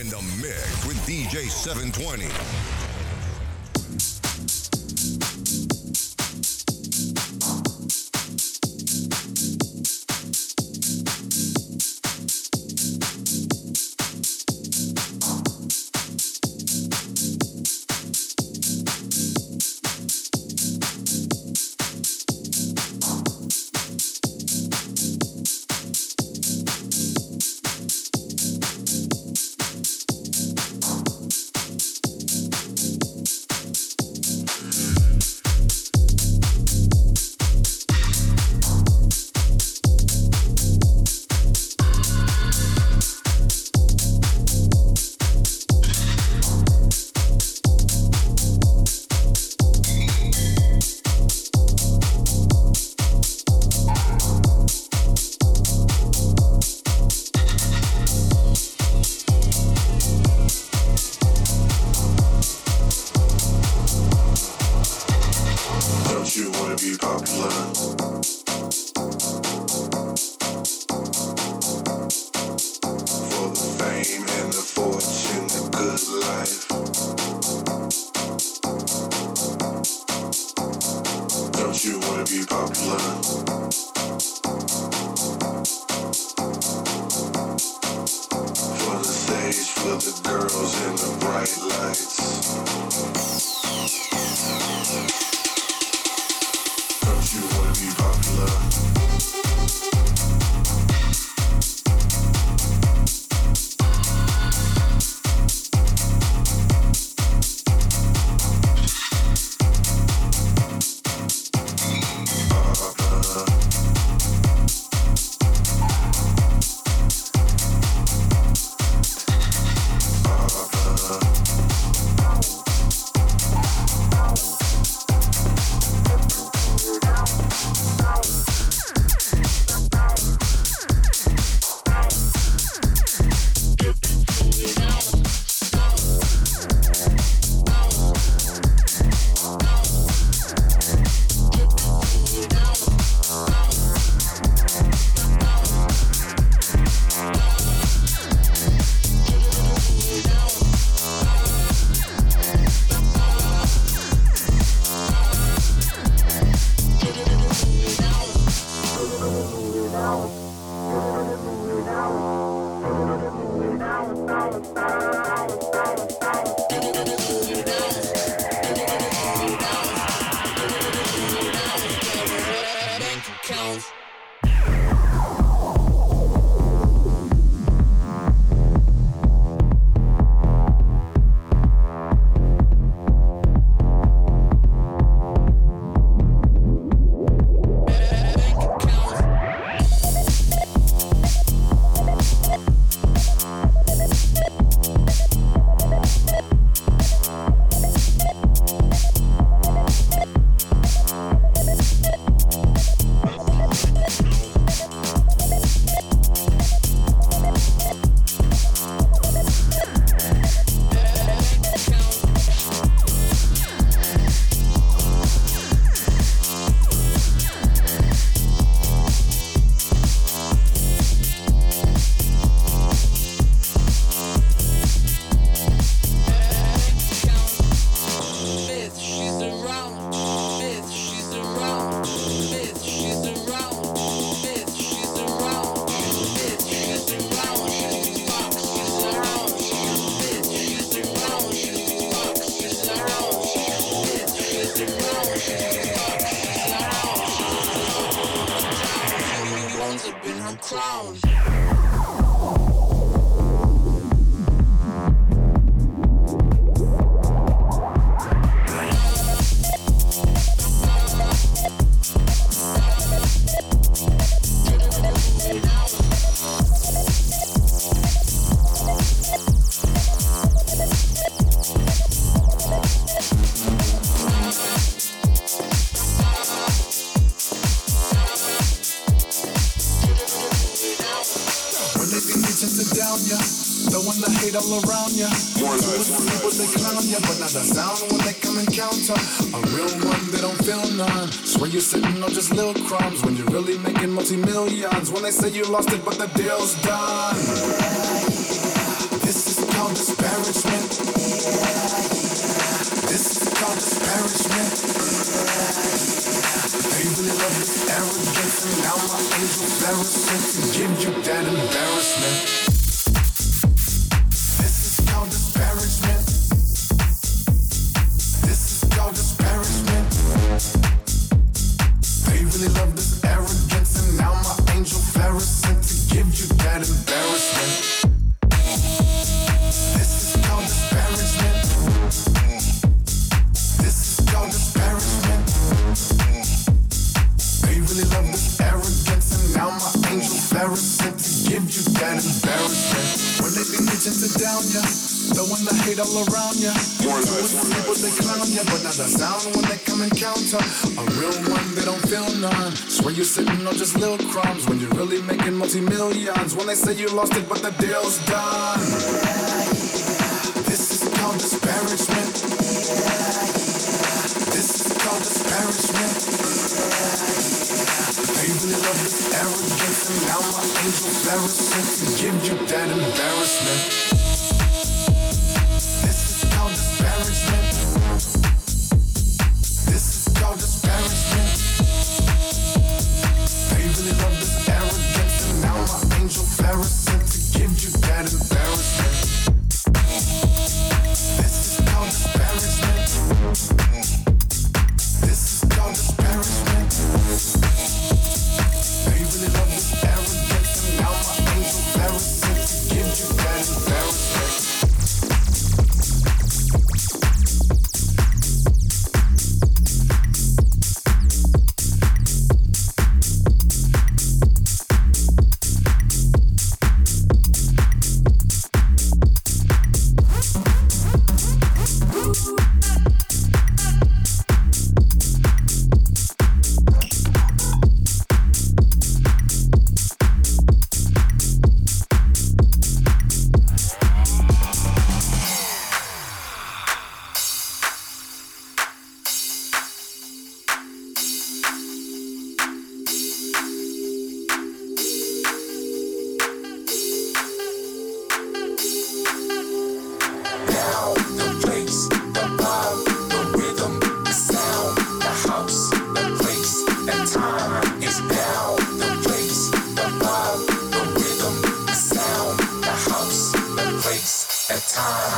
in the mix with DJ 720. Thank you. to down ya. Throwing the hate all around ya. More life, more life, they clown ya, but not the sound when they come encounter. A real one, they don't feel none. Swear you're sitting on just little crumbs when you're really making multi millions. When they say you lost it, but the deal's done. This is called disparagement. This is called disparagement. They really love this arrogance, and now my angels are sent you that embarrassment. kind all around ya. More lies, more people they clown ya, but not a sound when they come encounter. A real one, they don't feel none. Swear you're sitting on just little crumbs when you're really making multi millions. When they say you lost it, but the deal's done. This is called disparagement. This is called disparagement. They really love this arrogance, and now my angel Pharisees give you that embarrassment.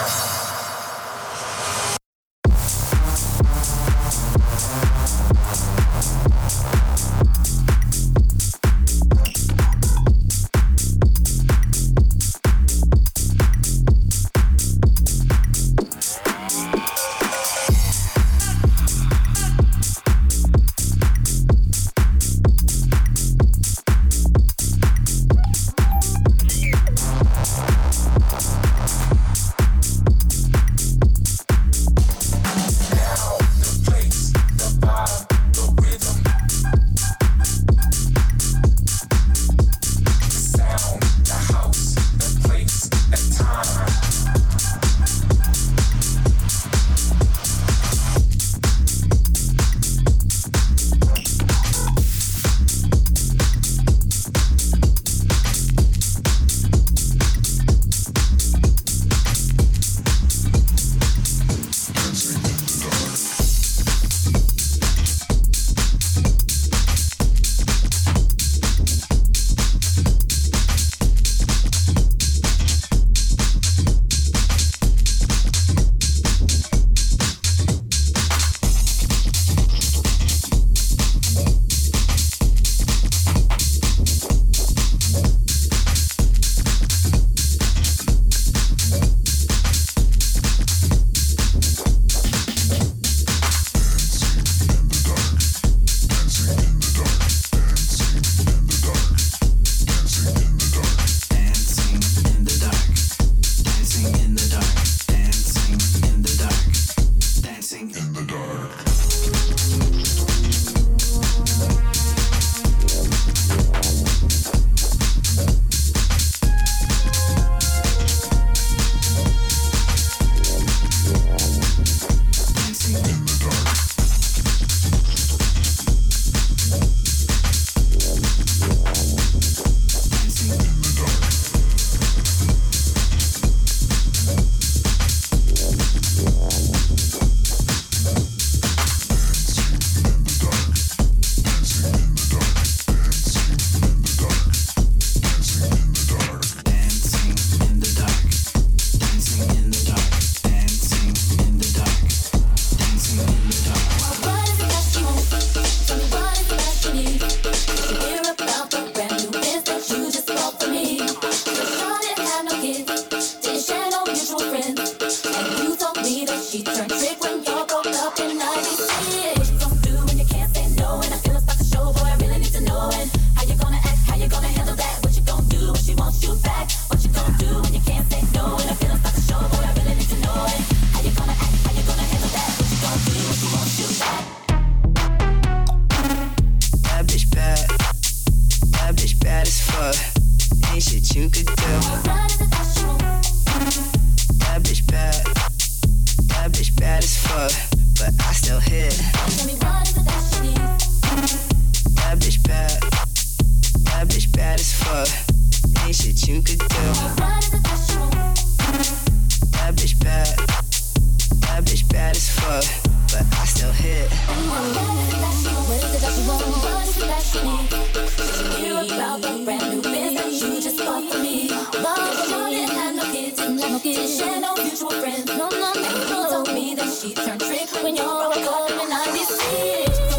Podcast. ain't shit you do. That bitch bad, that bitch bad as fuck, but I still hit. That bitch bad, that bitch bad as fuck, ain't shit you do. That bitch bad, that bitch bad as fuck, but I still hit. What is it that you want? What is it that you need? You're about to she turned trick when you're coming, I deceive.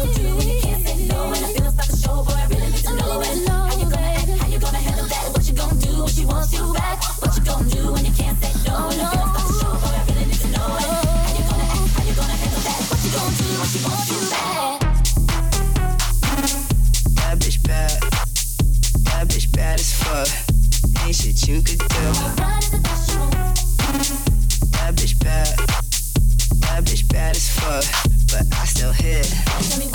Hit.